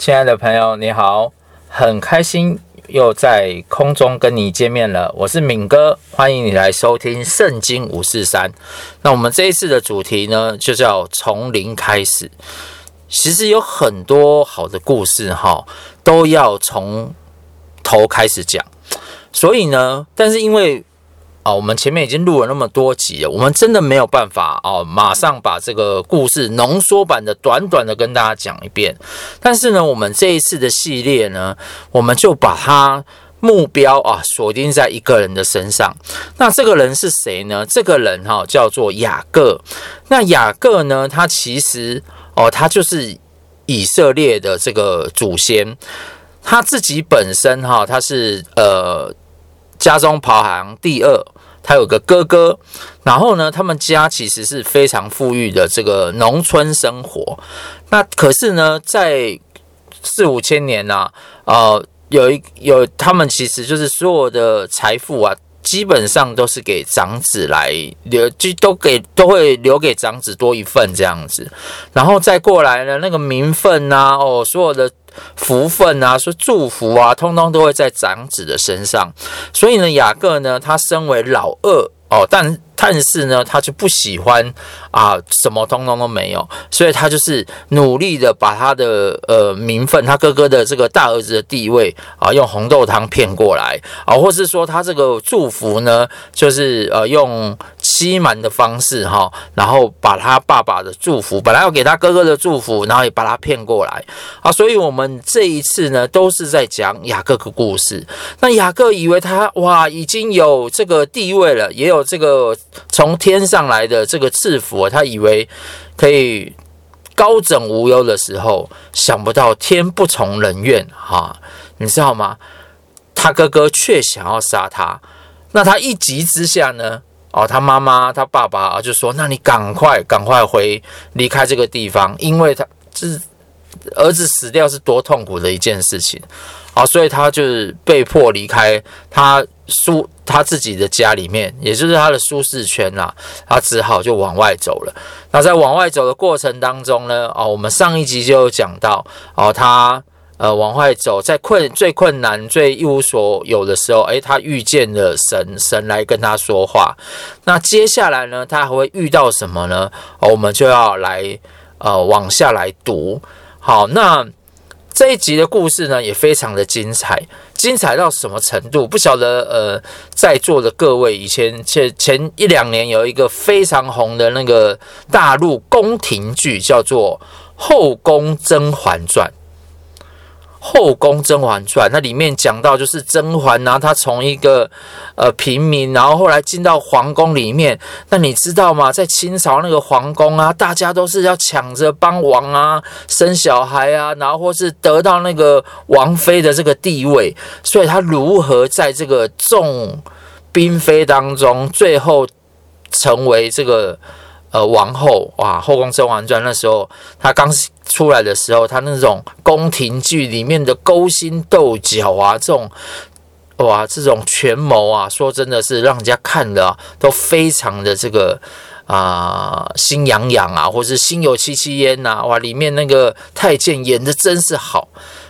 亲爱的朋友，你好，很开心又在空中跟你见面了。我是敏哥，欢迎你来收听《圣经五四三》。那我们这一次的主题呢，就叫从零开始。其实有很多好的故事哈，都要从头开始讲。所以呢，但是因为我们前面已经录了那么多集了，我们真的没有办法哦，马上把这个故事浓缩版的短短的跟大家讲一遍。但是呢，我们这一次的系列呢，我们就把它目标啊锁定在一个人的身上。那这个人是谁呢？这个人哈叫做雅各。那雅各呢，他其实哦，他就是以色列的这个祖先。他自己本身哈，他是呃。家中排行第二，他有个哥哥，然后呢，他们家其实是非常富裕的这个农村生活。那可是呢，在四五千年呐、呃，有一有他们其实就是所有的财富啊，基本上都是给长子来留，就都给都会留给长子多一份这样子。然后再过来呢，那个名分呐、啊，哦，所有的。福分啊，说祝福啊，通通都会在长子的身上。所以呢，雅各呢，他身为老二哦，但。但是呢，他就不喜欢啊，什么通通都没有，所以他就是努力的把他的呃名分，他哥哥的这个大儿子的地位啊，用红豆汤骗过来啊，或是说他这个祝福呢，就是呃用欺瞒的方式哈，然后把他爸爸的祝福，本来要给他哥哥的祝福，然后也把他骗过来啊，所以我们这一次呢，都是在讲雅各的故事。那雅各以为他哇已经有这个地位了，也有这个。从天上来的这个赐福，他以为可以高枕无忧的时候，想不到天不从人愿哈，你知道吗？他哥哥却想要杀他，那他一急之下呢，哦，他妈妈他爸爸啊就说：“那你赶快赶快回离开这个地方，因为他这儿子死掉是多痛苦的一件事情。”好，所以他就是被迫离开他舒他自己的家里面，也就是他的舒适圈啦。他只好就往外走了。那在往外走的过程当中呢，哦，我们上一集就有讲到，哦，他呃往外走，在困最困难、最一无所有的时候，诶，他遇见了神，神来跟他说话。那接下来呢，他还会遇到什么呢？我们就要来呃往下来读。好，那。这一集的故事呢，也非常的精彩，精彩到什么程度？不晓得。呃，在座的各位，以前前前一两年有一个非常红的那个大陆宫廷剧，叫做《后宫甄嬛传》。后宫甄嬛传，那里面讲到就是甄嬛啊，她从一个呃平民，然后后来进到皇宫里面。那你知道吗？在清朝那个皇宫啊，大家都是要抢着帮王啊生小孩啊，然后或是得到那个王妃的这个地位。所以她如何在这个众嫔妃当中，最后成为这个呃王后？哇，《后宫甄嬛传》那时候她刚。出来的时候，他那种宫廷剧里面的勾心斗角啊，这种哇，这种权谋啊，说真的是让人家看的、都非常的这个啊、心痒痒啊，或是心有戚戚焉呐，哇，里面那个太监演的真是好。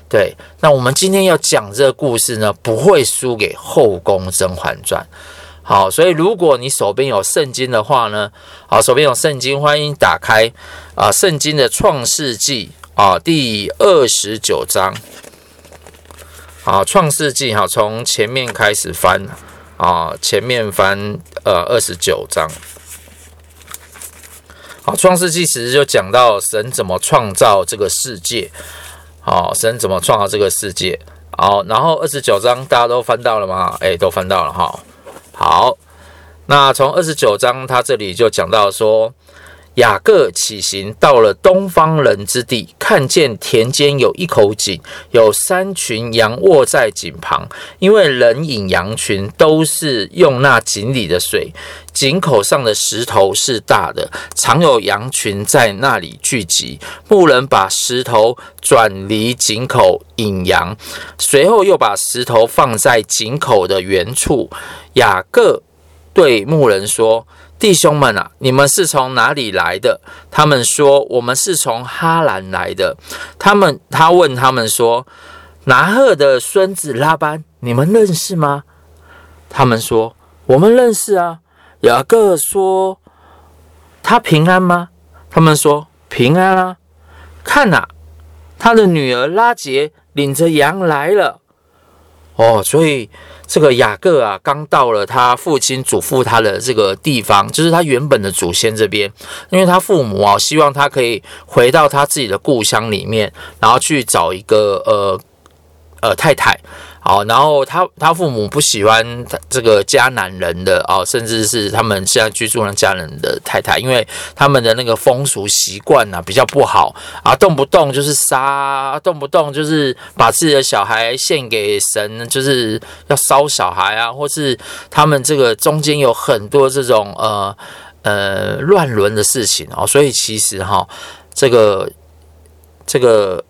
对，那我们今天要讲这个故事呢，不会输给《后宫甄嬛传》。好，所以如果你手边有圣经的话呢，好，手边有圣经，欢迎打开啊，圣经的创世纪啊，第二十九章。好，创世纪哈，从前面开始翻啊，前面翻呃二十九章。好，创世纪其实就讲到神怎么创造这个世界，好，神怎么创造这个世界。好，然后二十九章大家都翻到了吗？哎，都翻到了哈。好，那从二十九章，他这里就讲到说，雅各起行到了东方人之地，看见田间有一口井，有三群羊卧在井旁，因为人引羊群都是用那井里的水。井口上的石头是大的，常有羊群在那里聚集。牧人把石头转离井口引羊，随后又把石头放在井口的原处。雅各对牧人说：“弟兄们啊，你们是从哪里来的？他们说：我们是从哈兰来的。他们他问他们说：拿鹤的孙子拉班，你们认识吗？他们说：我们认识啊。雅各说：他平安吗？他们说：平安啊。看呐，他的女儿拉结领着羊来了。哦，所以这个雅各啊，刚到了他父亲嘱咐他的这个地方，就是他原本的祖先这边，因为他父母啊，希望他可以回到他自己的故乡里面，然后去找一个呃呃太太。好，然后他他父母不喜欢这个迦南人的哦，甚至是他们现在居住的迦南人的太太，因为他们的那个风俗习惯啊比较不好啊，动不动就是杀，动不动就是把自己的小孩献给神，就是要烧小孩啊，或是他们这个中间有很多这种呃呃乱伦的事情哦，所以其实哈、这个这个。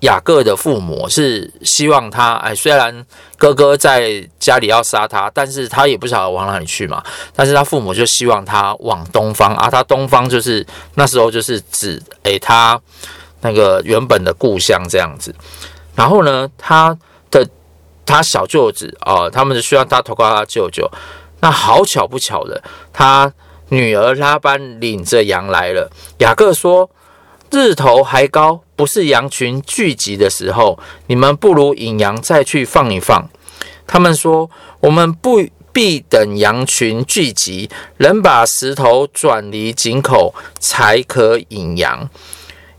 雅各的父母是希望他，哎，虽然哥哥在家里要杀他，但是他也不晓得往哪里去嘛。但是他父母就希望他往东方啊，他东方就是那时候就是指哎他那个原本的故乡这样子。然后呢，他的他小舅子啊，他们就希望他投靠他舅舅。那好巧不巧的，他女儿拉班领着羊来了。雅各说。日头还高，不是羊群聚集的时候，你们不如引羊再去放一放。他们说：“我们不必等羊群聚集，能把石头转离井口，才可引羊。”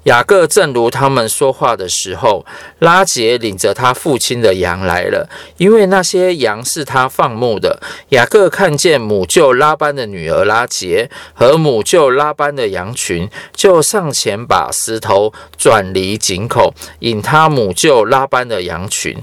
雅各正如他们说话的时候，拉杰领着他父亲的羊来了，因为那些羊是他放牧的。雅各看见母舅拉班的女儿拉杰和母舅拉班的羊群，就上前把石头转离井口，引他母舅拉班的羊群。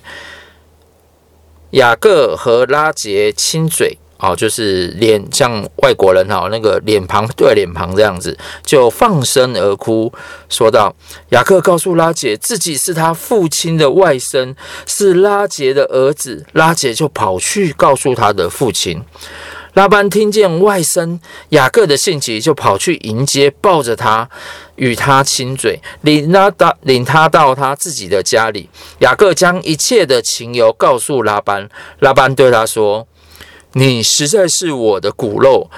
雅各和拉杰亲嘴。哦，就是脸像外国人哈，那个脸庞对脸庞这样子，就放声而哭，说道：“雅各告诉拉杰，自己是他父亲的外甥，是拉杰的儿子。拉杰就跑去告诉他的父亲。拉班听见外甥雅各的信息，就跑去迎接，抱着他，与他亲嘴，领他到领他到他自己的家里。雅各将一切的情由告诉拉班，拉班对他说。”你实在是我的骨肉，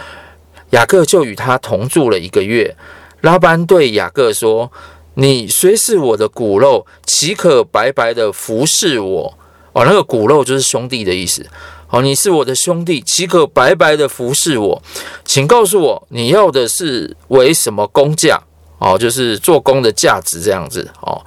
雅各就与他同住了一个月。拉班对雅各说：“你虽是我的骨肉，岂可白白的服侍我？”哦，那个骨肉就是兄弟的意思。哦，你是我的兄弟，岂可白白的服侍我？请告诉我，你要的是为什么工价？哦，就是做工的价值这样子。哦，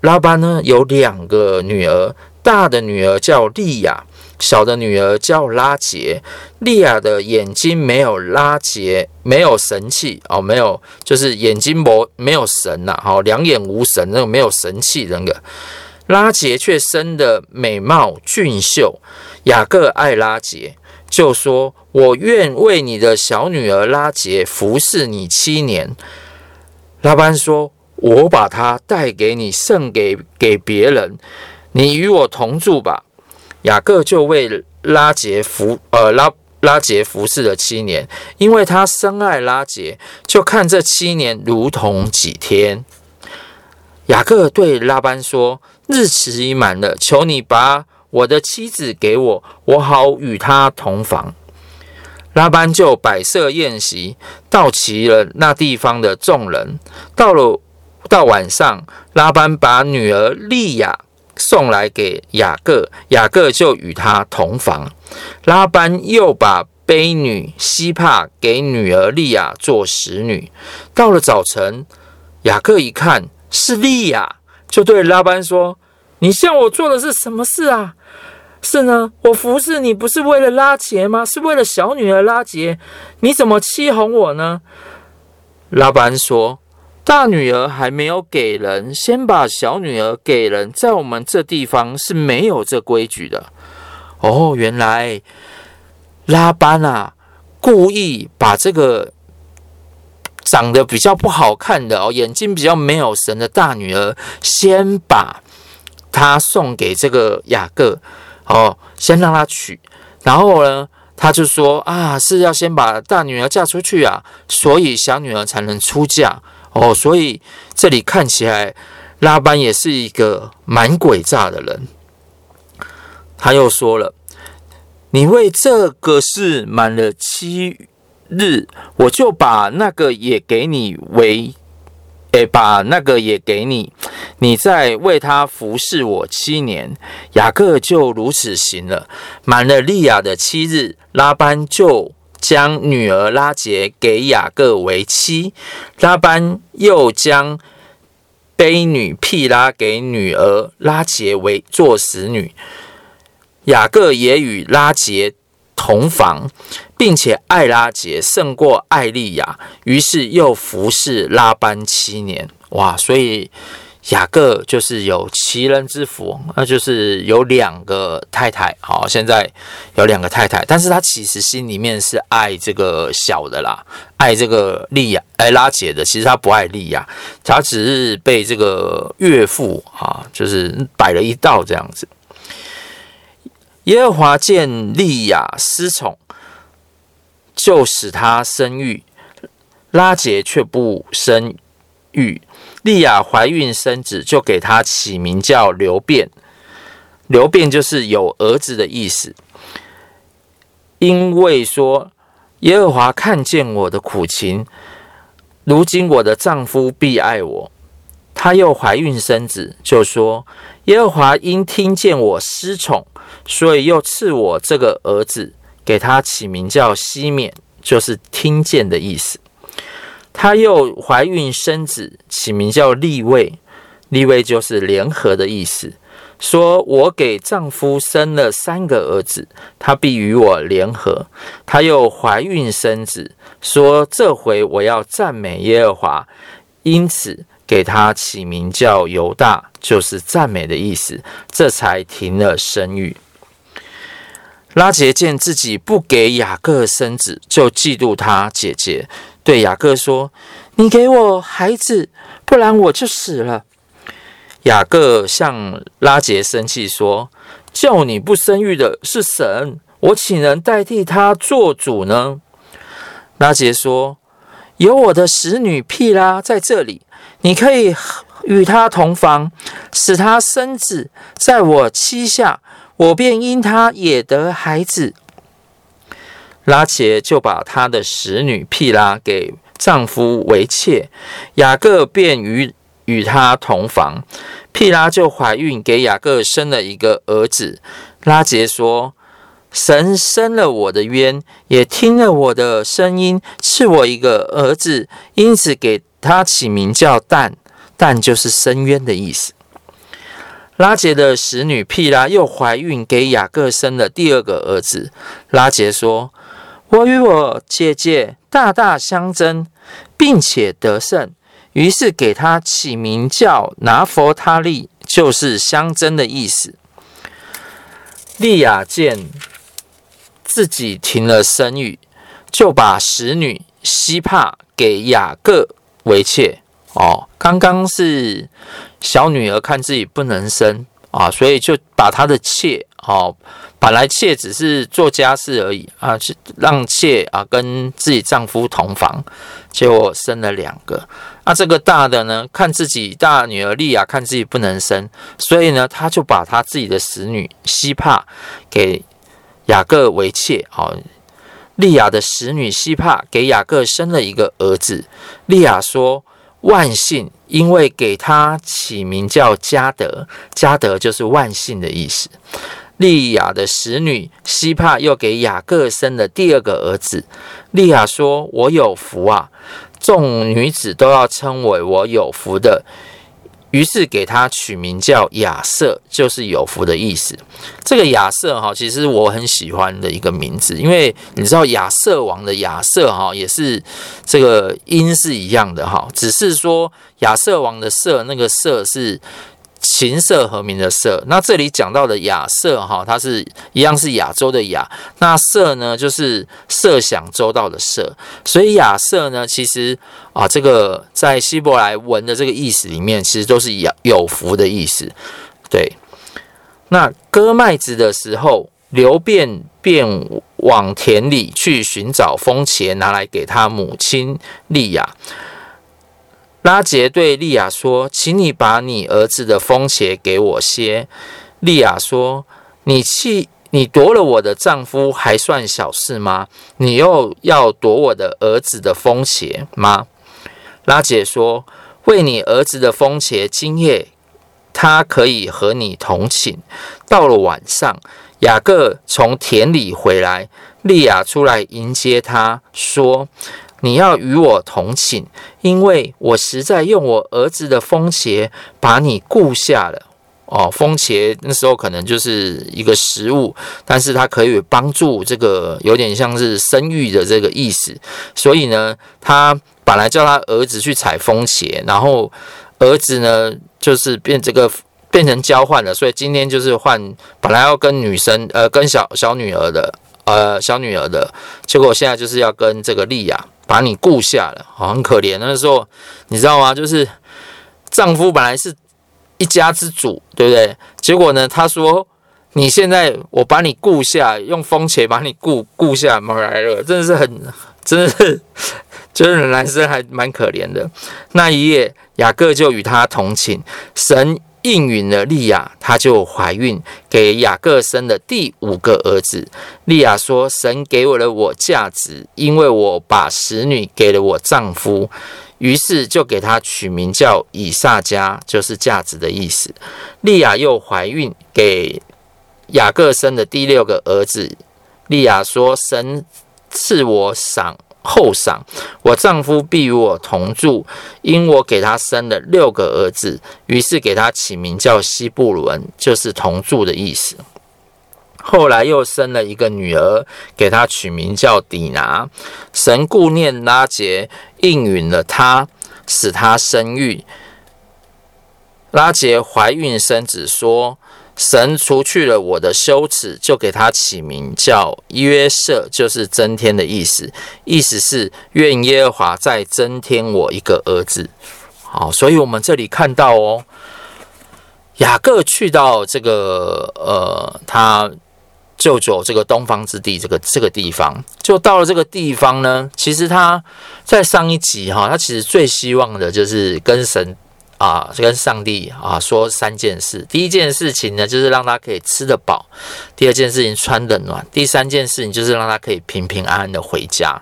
拉班呢有两个女儿，大的女儿叫利亚。小的女儿叫拉杰，利亚的眼睛没有拉杰，没有神气哦，没有就是眼睛没没有神呐，好两眼无神，那个没有神气那个。拉杰却生得美貌俊秀，雅各爱拉杰，就说：“我愿为你的小女儿拉杰服侍你七年。”拉班说：“我把她带给你，送给给别人，你与我同住吧。”雅各就为拉杰服呃拉拉杰服侍了七年，因为他深爱拉杰，就看这七年如同几天。雅各对拉班说：“日期已满了，求你把我的妻子给我，我好与她同房。”拉班就摆设宴席，到齐了那地方的众人。到了到晚上，拉班把女儿利亚。送来给雅各，雅各就与他同房。拉班又把婢女西帕给女儿利亚做使女。到了早晨，雅各一看是利亚，就对拉班说：“你向我做的是什么事啊？是呢，我服侍你不是为了拉杰吗？是为了小女儿拉杰，你怎么欺哄我呢？”拉班说。大女儿还没有给人，先把小女儿给人，在我们这地方是没有这规矩的。哦，原来拉班啊，故意把这个长得比较不好看的哦，眼睛比较没有神的大女儿，先把她送给这个雅各。哦，先让他娶，然后呢，他就说啊，是要先把大女儿嫁出去啊，所以小女儿才能出嫁。哦。所以这里看起来拉班也是一个蛮诡诈的人。他又说了，你为这个事满了七日，我就把那个也给你为。诶，把那个也给你，你再为他服侍我七年。雅各就如此行了。满了利亚的七日，拉班就将女儿拉杰给雅各为妻。拉班又将婢女辟拉给女儿拉杰为做使女。雅各也与拉杰同房。并且爱拉杰胜过爱利亚，于是又服侍拉班七年。哇！所以雅各就是有奇人之福，那就是有两个太太。好，现在有两个太太，但是他其实心里面是爱这个小的啦，爱这个利亚，爱拉杰的。其实他不爱利亚，他只是被这个岳父啊，就是摆了一道这样子。耶和华见利亚失宠。就使他生育，拉杰却不生育。利亚怀孕生子，就给他起名叫流便。流便就是有儿子的意思。因为说耶和华看见我的苦情，如今我的丈夫必爱我。他又怀孕生子，就说耶和华因听见我失宠，所以又赐我这个儿子。给他起名叫西缅，就是听见的意思。她又怀孕生子，起名叫利未，利未就是联合的意思。说我给丈夫生了三个儿子，他必与我联合。她又怀孕生子，说这回我要赞美耶和华，因此给他起名叫犹大，就是赞美的意思。这才停了生育。拉结见自己不给雅各生子，就嫉妒他姐姐，对雅各说：“你给我孩子，不然我就死了。”雅各向拉杰生气说：“叫你不生育的是神，我岂能代替他做主呢？”拉杰说：“有我的使女辟拉在这里，你可以与她同房，使她生子，在我膝下。”我便因他也得孩子，拉杰就把他的使女辟拉给丈夫为妾，雅各便与与他同房，辟拉就怀孕，给雅各生了一个儿子。拉杰说：“神伸了我的冤，也听了我的声音，赐我一个儿子，因此给他起名叫但，但就是伸冤的意思。”拉杰的使女辟拉又怀孕，给雅各生了第二个儿子。拉杰说：“我与我姐姐大大相争，并且得胜，于是给他起名叫拿佛他利，就是相争的意思。”利亚见自己停了生育，就把使女西帕给雅各为妾。哦，刚刚是。小女儿看自己不能生啊，所以就把她的妾哦，本来妾只是做家事而已啊，是让妾啊跟自己丈夫同房，结果生了两个。那、这个大的呢，看自己大女儿利亚看自己不能生，所以呢，他就把他自己的使女西帕给雅各为妾。哦，利亚的使女西帕给雅各生了一个儿子。利亚说。万幸，因为给他起名叫加德，加德就是万幸的意思。利亚的使女西帕又给雅各生了第二个儿子。利亚说：“我有福啊，众女子都要称为我有福的。”于是给他取名叫亚瑟，就是有福的意思。这个亚瑟哈，其实我很喜欢的一个名字，因为你知道亚瑟王的亚瑟哈，也是这个音是一样的哈，只是说亚瑟王的瑟那个瑟是。琴瑟和鸣的瑟，那这里讲到的亚瑟哈，它是一样是亚洲的亚，那瑟呢就是设想周到的设，所以亚瑟呢其实啊，这个在希伯来文的这个意思里面，其实都是有有福的意思。对，那割麦子的时候，流便便往田里去寻找蜂茄，拿来给他母亲利亚。拉杰对利亚说：“请你把你儿子的风鞋给我些。”利亚说：“你弃你夺了我的丈夫，还算小事吗？你又要夺我的儿子的风鞋吗？”拉杰说：“为你儿子的风鞋，今夜他可以和你同寝。”到了晚上。雅各从田里回来，利亚出来迎接他，说：“你要与我同寝，因为我实在用我儿子的蜂茄把你顾下了。”哦，蜂茄那时候可能就是一个食物，但是它可以帮助这个有点像是生育的这个意思，所以呢，他本来叫他儿子去采蜂茄，然后儿子呢就是变这个。变成交换了，所以今天就是换，本来要跟女生，呃，跟小小女儿的，呃，小女儿的，结果现在就是要跟这个利亚把你顾下了，好，很可怜。那时候你知道吗？就是丈夫本来是一家之主，对不对？结果呢，他说你现在我把你顾下，用蜂茄把你顾顾下来了，真的是很，真的是，就是男生还蛮可怜的。那一夜，雅各就与他同寝，神。应允了利亚，她就怀孕，给雅各生了第五个儿子。利亚说：“神给我了我价值，因为我把使女给了我丈夫。”于是就给她取名叫以萨迦，就是价值的意思。利亚又怀孕，给雅各生的第六个儿子。利亚说：“神赐我赏。”后赏，我丈夫必与我同住，因我给他生了六个儿子，于是给他起名叫西布伦，就是同住的意思。后来又生了一个女儿，给他取名叫底拿。神顾念拉结，应允了他，使他生育。拉结怀孕生子，说。神除去了我的羞耻，就给他起名叫约瑟，就是增添的意思。意思是愿耶和华再增添我一个儿子。好，所以我们这里看到哦，雅各去到这个呃，他舅舅这个东方之地，这个这个地方，就到了这个地方呢。其实他在上一集哈，他其实最希望的就是跟神。啊，跟上帝啊说三件事。第一件事情呢，就是让他可以吃得饱；第二件事情穿得暖；第三件事情就是让他可以平平安安的回家。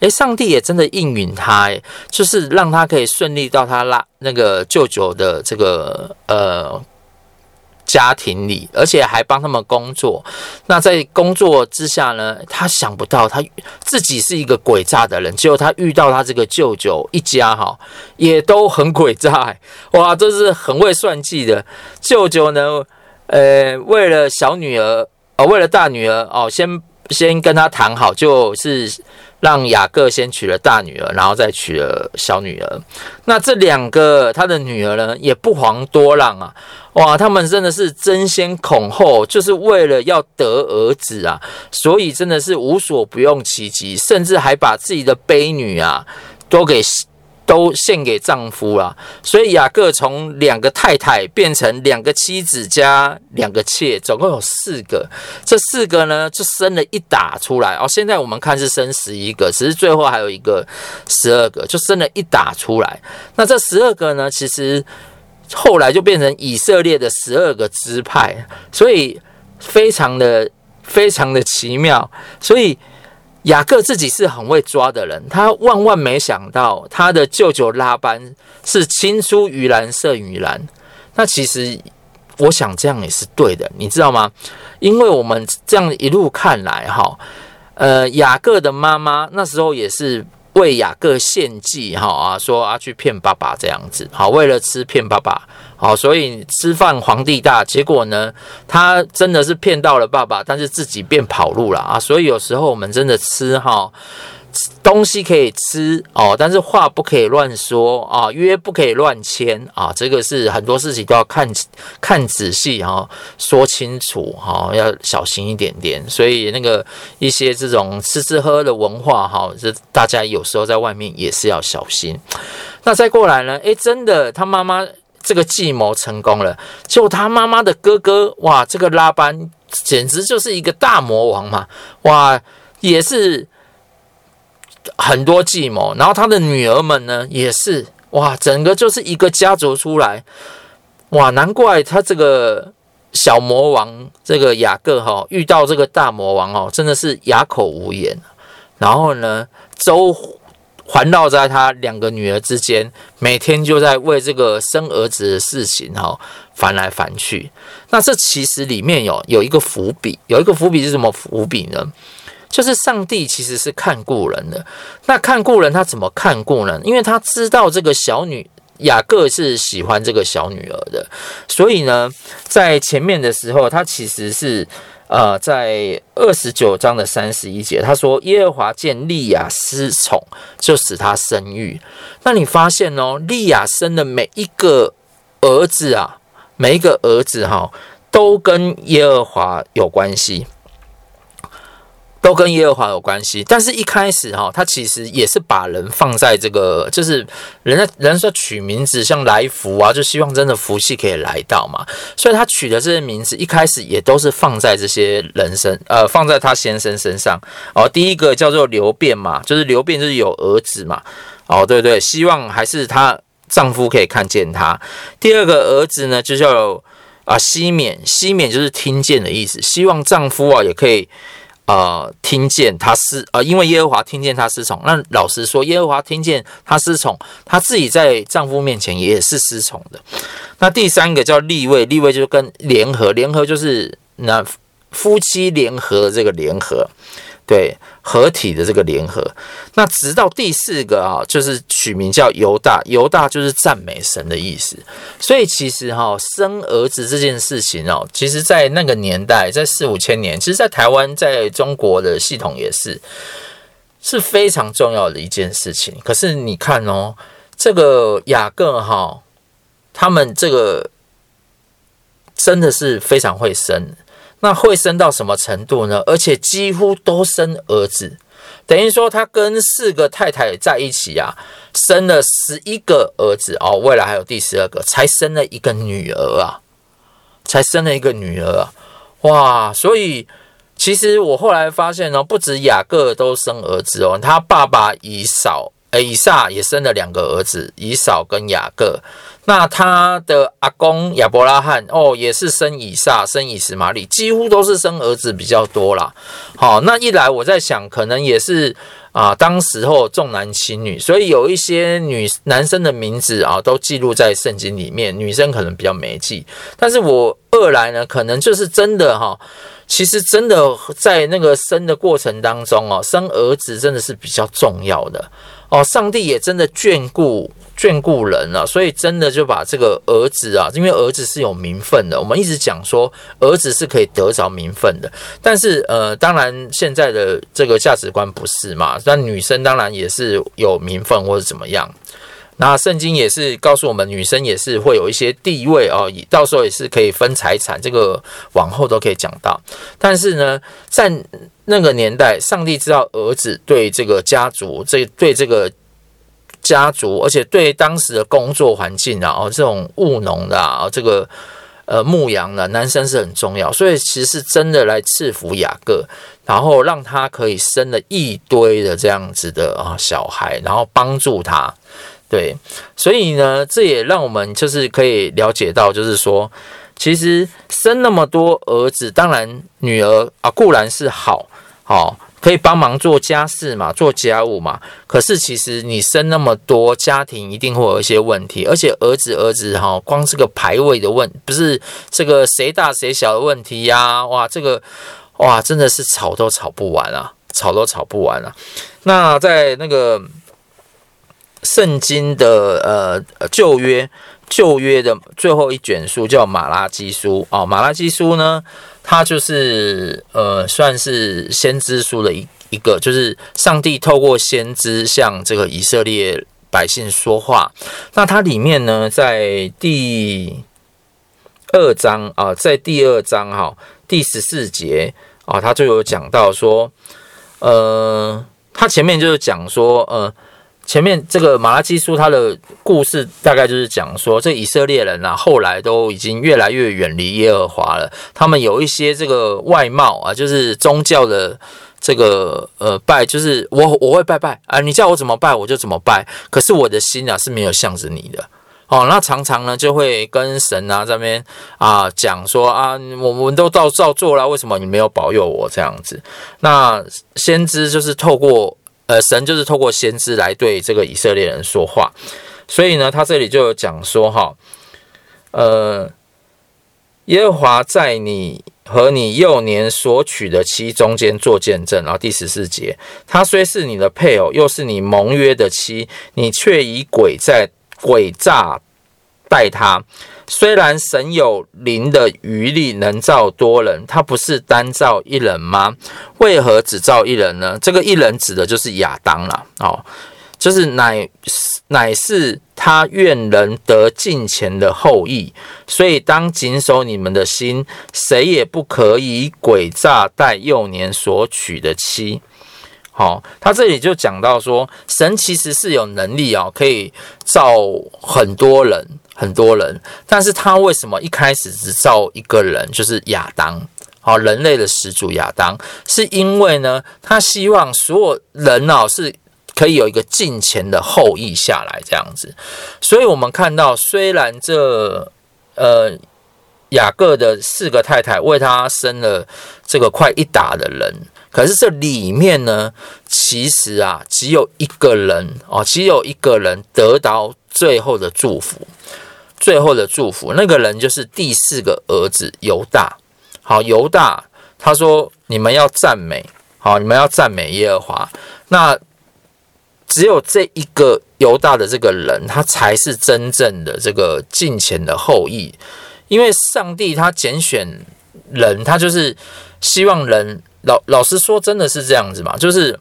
诶，上帝也真的应允他，诶，就是让他可以顺利到他拉那个舅舅的这个呃。家庭里，而且还帮他们工作。那在工作之下呢，他想不到他自己是一个诡诈的人，结果他遇到他这个舅舅一家哈，也都很诡诈。哇，这是很会算计的舅舅呢。呃，为了小女儿，呃，为了大女儿哦，先先跟他谈好，就是让雅各先娶了大女儿，然后再娶了小女儿。那这两个他的女儿呢，也不遑多让啊。哇，他们真的是争先恐后，就是为了要得儿子啊，所以真的是无所不用其极，甚至还把自己的悲女啊都给都献给丈夫了。所以雅各从两个太太变成两个妻子加两个妾，总共有四个。这四个呢，就生了一打出来哦。现在我们看是生十一个，只是最后还有一个十二个，就生了一打出来。那这十二个呢，其实。后来就变成以色列的十二个支派，所以非常的非常的奇妙。所以雅各自己是很会抓的人，他万万没想到他的舅舅拉班是青出于蓝胜于蓝。那其实我想这样也是对的，你知道吗？因为我们这样一路看来，哈，呃，雅各的妈妈那时候也是。为雅各献祭，哈啊，说啊去骗爸爸这样子，好，为了吃骗爸爸，好，所以吃饭皇帝大，结果呢，他真的是骗到了爸爸，但是自己变跑路了啊，所以有时候我们真的吃哈。东西可以吃哦，但是话不可以乱说啊，约不可以乱签啊，这个是很多事情都要看看仔细哈，说清楚哈，要小心一点点。所以那个一些这种吃吃喝喝的文化哈，这大家有时候在外面也是要小心。那再过来呢？诶，真的，他妈妈这个计谋成功了，就他妈妈的哥哥哇，这个拉班简直就是一个大魔王嘛！哇，也是很多计谋。然后他的女儿们呢，也是哇，整个就是一个家族出来。哇，难怪他这个小魔王这个雅各哈、遇到这个大魔王哦，真的是哑口无言。然后呢，周环绕在他两个女儿之间，每天就在为这个生儿子的事情哈、烦来烦去。那这其实里面有有一个伏笔，有一个伏笔是什么伏笔呢？就是上帝其实是看顾人的。那看顾人他怎么看顾人？因为他知道这个小女。雅各是喜欢这个小女儿的，所以呢，在前面的时候，他其实是呃，在二十九章的三十一节，他说：“耶和华见利亚失宠，就使他生育。”那你发现哦，利亚生的每一个儿子啊，每一个儿子哈、都跟耶和华有关系。都跟耶和华有关系，但是一开始哈，他其实也是把人放在这个，就是人家人说取名字像来福啊，就希望真的福气可以来到嘛，所以他取的这些名字一开始也都是放在这些人身，呃，放在他先生身上哦。第一个叫做流变嘛，就是流变就是有儿子嘛，哦，对对，希望还是她丈夫可以看见她。第二个儿子呢，就叫啊西缅，西缅就是听见的意思，希望丈夫啊也可以。呃，听见他失呃，因为耶和华听见他失宠。那老实说，耶和华听见他失宠，他自己在丈夫面前也是失宠的。那第三个叫立位，立位就是跟联合，联合就是那夫妻联合的这个联合。对，合体的这个联合，那直到第四个啊，就是取名叫犹大，犹大就是赞美神的意思。所以其实哈，生儿子这件事情哦，其实在那个年代，在四五千年，其实，在台湾，在中国的系统也是是非常重要的一件事情。可是你看哦，这个雅各哈，他们这个真的是非常会生。那会生到什么程度呢？而且几乎都生儿子，等于说他跟四个太太在一起啊，生了十一个儿子哦，未来还有第十二个，才生了一个女儿啊，才生了一个女儿啊，哇！所以其实我后来发现呢，不止雅各都生儿子哦，他爸爸以扫，以撒也生了两个儿子，以扫跟雅各。那他的阿公亚伯拉罕哦，也是生以撒，生以实玛利，几乎都是生儿子比较多啦。好，那一来我在想，可能也是啊，当时候重男轻女，所以有一些女男生的名字啊，都记录在圣经里面，女生可能比较没记。但是我二来呢，可能就是真的哈，其实真的在那个生的过程当中哦，生儿子真的是比较重要的哦，上帝也真的眷顾。眷顾人了，所以真的就把这个儿子啊，因为儿子是有名分的。我们一直讲说，儿子是可以得着名分的。但是，呃，当然现在的这个价值观不是嘛？但女生当然也是有名分或者怎么样。那圣经也是告诉我们，女生也是会有一些地位哦，到时候也是可以分财产。这个往后都可以讲到。但是呢，在那个年代，上帝知道儿子对这个家族，这对这个。家族，而且对当时的工作环境啊，哦，这种务农的啊，这个呃牧羊的男生是很重要，所以其实是真的来赐福雅各，然后让他可以生了一堆的这样子的啊小孩，然后帮助他。对，所以呢，这也让我们就是可以了解到，就是说，其实生那么多儿子，当然女儿啊固然是好，好，可以帮忙做家事嘛，做家务嘛。可是其实你生那么多，家庭一定会有一些问题。而且儿子儿子哈，光是个排位的问，不是这个谁大谁小的问题呀、哇，这个哇真的是吵都吵不完啊，吵都吵不完啊。那在那个圣经的呃旧约旧约的最后一卷书叫马拉基书啊，马拉基书呢。它就是呃，算是先知书的一一个，就是上帝透过先知向这个以色列百姓说话。那它里面呢，在第二章啊，在第二章哈，第十四节啊，他就有讲到说，呃，他前面就是讲说，呃，前面这个马拉基书，他的故事大概就是讲说，这以色列人啊，后来都已经越来越远离耶和华了。他们有一些这个外貌啊，就是宗教的这个呃拜，就是我我会拜拜啊，你叫我怎么拜我就怎么拜。可是我的心啊是没有向着你的哦。那常常呢就会跟神啊这边啊讲说啊，我们都照照做了，为什么你没有保佑我这样子？那先知就是透过。呃，神就是透过先知来对这个以色列人说话，所以呢，他这里就有讲说哈，呃，耶和华在你和你幼年所娶的妻中间做见证。然后第十四节，他虽是你的配偶，又是你盟约的妻，你却以诡在诡诈待他。虽然神有灵的余力能造多人，他不是单造一人吗？为何只造一人呢？这个一人指的就是亚当了哦，就是乃乃是他愿人得敬虔的后裔，所以当谨守你们的心，谁也不可以诡诈待幼年所娶的妻。好、哦，他这里就讲到说，神其实是有能力哦，可以造很多人。很多人，但是他为什么一开始只造一个人，就是亚当，好，人类的始祖亚当，是因为呢，他希望所有人哦是可以有一个近前的后裔下来这样子，所以我们看到，虽然这呃雅各的四个太太为他生了这个快一打的人，可是这里面呢，其实啊，只有一个人哦，只有一个人得到最后的祝福。最后的祝福，那个人就是第四个儿子犹大。好，犹大他说：“你们要赞美，好，你们要赞美耶和华。”那只有这一个犹大的这个人，他才是真正的这个敬虔的后裔，因为上帝他拣选人，他就是希望人老老实说，真的是这样子嘛？就是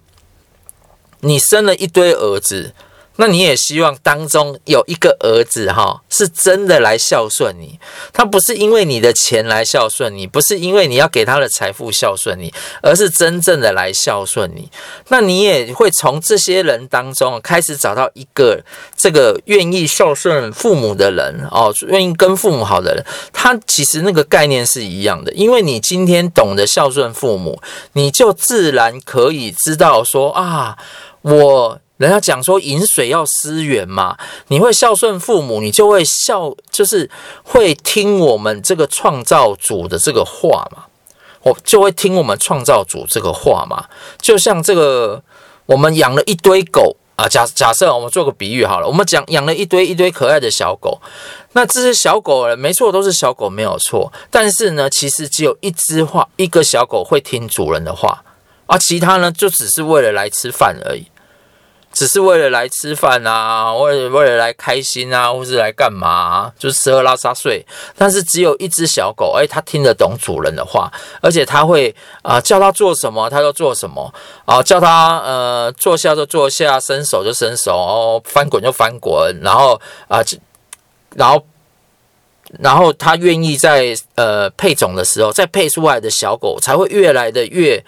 你生了一堆儿子。那你也希望当中有一个儿子哈，是真的来孝顺你，他不是因为你的钱来孝顺你，不是因为你要给他的财富孝顺你，而是真正的来孝顺你。那你也会从这些人当中开始找到一个这个愿意孝顺父母的人哦，愿意跟父母好的人，他其实那个概念是一样的，因为你今天懂得孝顺父母，你就自然可以知道说啊，我。人家讲说饮水要思源嘛，你会孝顺父母，你就会孝，就是会听我们这个创造主的这个话嘛，我就会听我们创造主这个话嘛。就像这个，我们养了一堆狗啊，假假设我们做个比喻好了，我们讲养了一堆一堆可爱的小狗，那这些小狗没错，都是小狗没有错，但是呢，其实只有一只话，一个小狗会听主人的话，而其他呢，就只是为了来吃饭而已。只是为了来吃饭啊，为了为了来开心啊，或是来干嘛？就是吃喝拉撒睡。但是只有一只小狗，诶，它听得懂主人的话，而且它会啊、叫它做什么，它就做什么啊、叫它呃坐下就坐下，伸手就伸手，哦，翻滚就翻滚，然后啊、呃，然后然后它愿意在呃配种的时候，再配出来的小狗才会越来的越。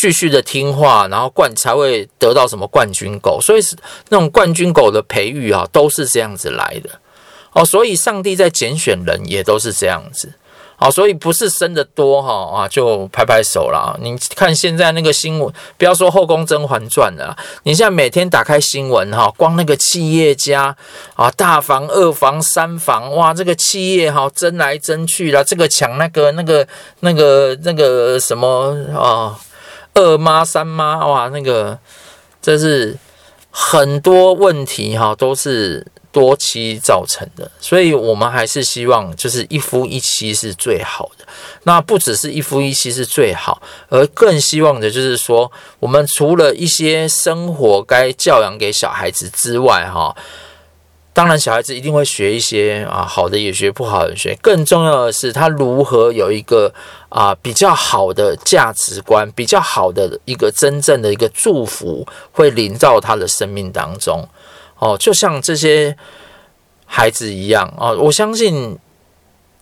继续的听话，然后冠才会得到什么冠军狗，所以是那种冠军狗的培育啊，都是这样子来的哦。所以上帝在拣选人也都是这样子哦。所以不是生的多哈啊，就拍拍手啦。你看现在那个新闻，不要说《后宫甄嬛传》了，你现在每天打开新闻哈，光那个企业家啊，大房、二房、三房，哇，这个企业哈争来争去了，这个抢那个、那个、那个、那个什么啊？二妈三妈哇，那个这是很多问题哈，都是多妻造成的，所以我们还是希望就是一夫一妻是最好的。那不只是一夫一妻是最好，而更希望的就是说，我们除了一些生活该教养给小孩子之外哈。当然，小孩子一定会学一些啊，好的也学，不好的学。更重要的是，他如何有一个啊比较好的价值观，比较好的一个真正的一个祝福，会临到他的生命当中。哦，就像这些孩子一样啊，我相信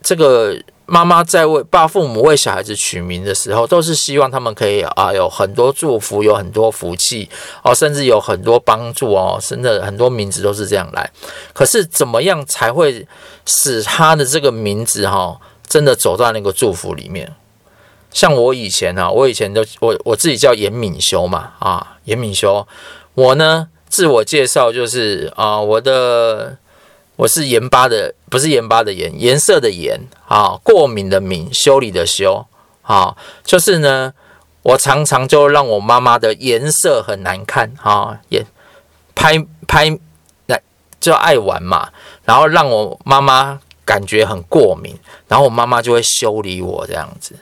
这个妈妈在为爸父母为小孩子取名的时候，都是希望他们可以啊有很多祝福，有很多福气哦，甚至有很多帮助哦，甚至很多名字都是这样来。可是怎么样才会使他的这个名字哈、真的走到那个祝福里面？像我以前啊，我以前都我我自己叫严敏修嘛啊，严敏修，我呢自我介绍就是啊，我的。我是盐巴的，不是盐巴的盐，颜色的盐啊，过敏的敏，修理的修啊，就是呢，我常常就让我妈妈的颜色很难看啊，也拍拍来就爱玩嘛，然后让我妈妈感觉很过敏，然后我妈妈就会修理我这样子。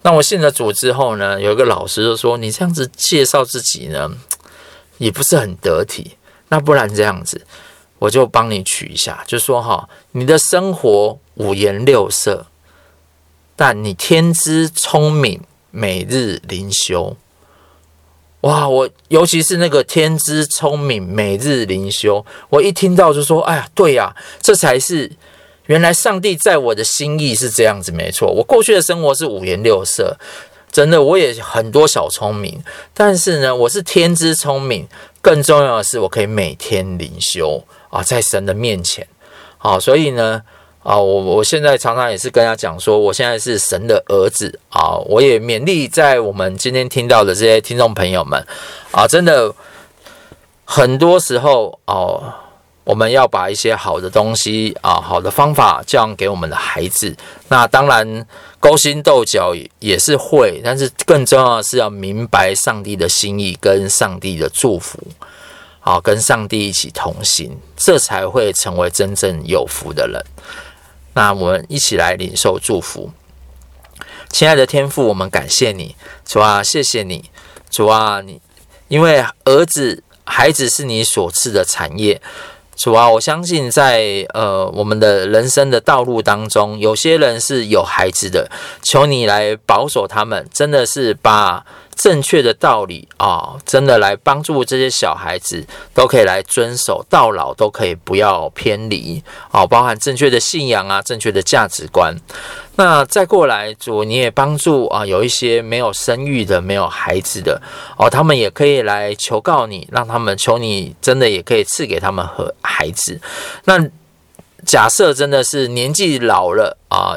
那我信了主之后呢，有一个老师就说：“你这样子介绍自己呢，也不是很得体，那不然这样子。”我就帮你取一下，就说哈，你的生活五颜六色，但你天资聪明，每日灵修。哇，我尤其是那个天资聪明，每日灵修，我一听到就说，哎呀，对呀，这才是原来上帝在我的心意是这样子，没错。我过去的生活是五颜六色，真的，我也很多小聪明，但是呢，我是天资聪明，更重要的是，我可以每天灵修。啊，在神的面前，啊，所以呢，啊，我我现在常常也是跟他讲说，我现在是神的儿子啊，我也勉励在我们今天听到的这些听众朋友们，啊，真的很多时候哦，我们要把一些好的东西啊，好的方法教给我们的孩子。那当然勾心斗角也是会，但是更重要的是要明白上帝的心意跟上帝的祝福。好，跟上帝一起同行，这才会成为真正有福的人。那我们一起来领受祝福，亲爱的天父，我们感谢你，主啊，谢谢你，主啊，你因为儿子、孩子是你所赐的产业，主啊，我相信在呃我们的人生的道路当中，有些人是有孩子的，求你来保守他们，真的是把。正确的道理啊、真的来帮助这些小孩子都可以来遵守，到老都可以不要偏离哦，包含正确的信仰啊，正确的价值观。那再过来，主你也帮助啊，有一些没有生育的、没有孩子的哦，他们也可以来求告你，让他们求你真的也可以赐给他们和孩子。那假设真的是年纪老了啊。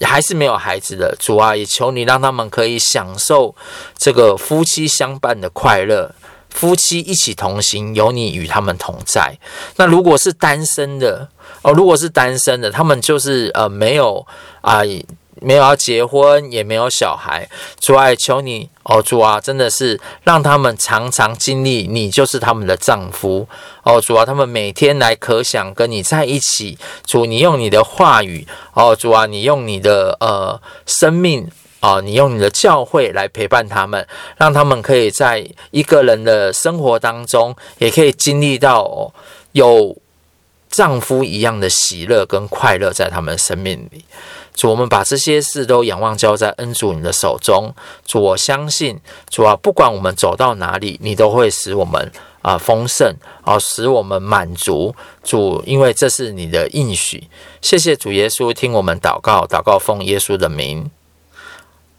还是没有孩子的主啊，也求你让他们可以享受这个夫妻相伴的快乐，夫妻一起同行，有你与他们同在。那如果是单身的哦，如果是单身的，他们就是呃没有啊。没有要结婚，也没有小孩，主啊，求你哦，主啊，真的是让他们常常经历你就是他们的丈夫哦，主啊，他们每天来可想跟你在一起，主，你用你的话语哦，主啊，你用你的呃生命哦，你用你的教会来陪伴他们，让他们可以在一个人的生活当中，也可以经历到，哦，有丈夫一样的喜乐跟快乐在他们生命里。主，我们把这些事都仰望交在恩主你的手中。主，我相信主啊，不管我们走到哪里，你都会使我们啊丰盛，啊使我们满足。主，因为这是你的应许。谢谢主耶稣，听我们祷告，祷告奉耶稣的名。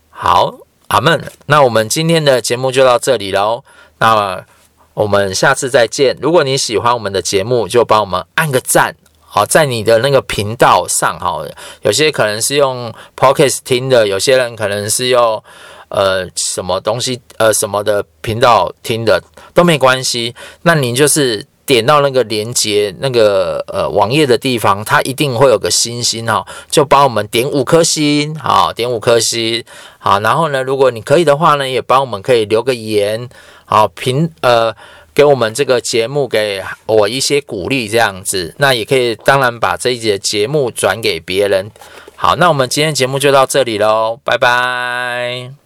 好，阿门。那我们今天的节目就到这里喽。那我们下次再见。如果你喜欢我们的节目，就帮我们按个赞。好，在你的那个频道上，哈，有些可能是用 Podcast 听的，有些人可能是用呃什么东西呃什么的频道听的，都没关系。那你就是点到那个连接那个呃网页的地方，它一定会有个星星哈，就帮我们点五颗星，好，点五颗星，好。然后呢，如果你可以的话呢，也帮我们可以留个言，好评呃。给我们这个节目，给我一些鼓励，这样子，那也可以，当然把这一节节目转给别人。好，那我们今天节目就到这里喽，拜拜。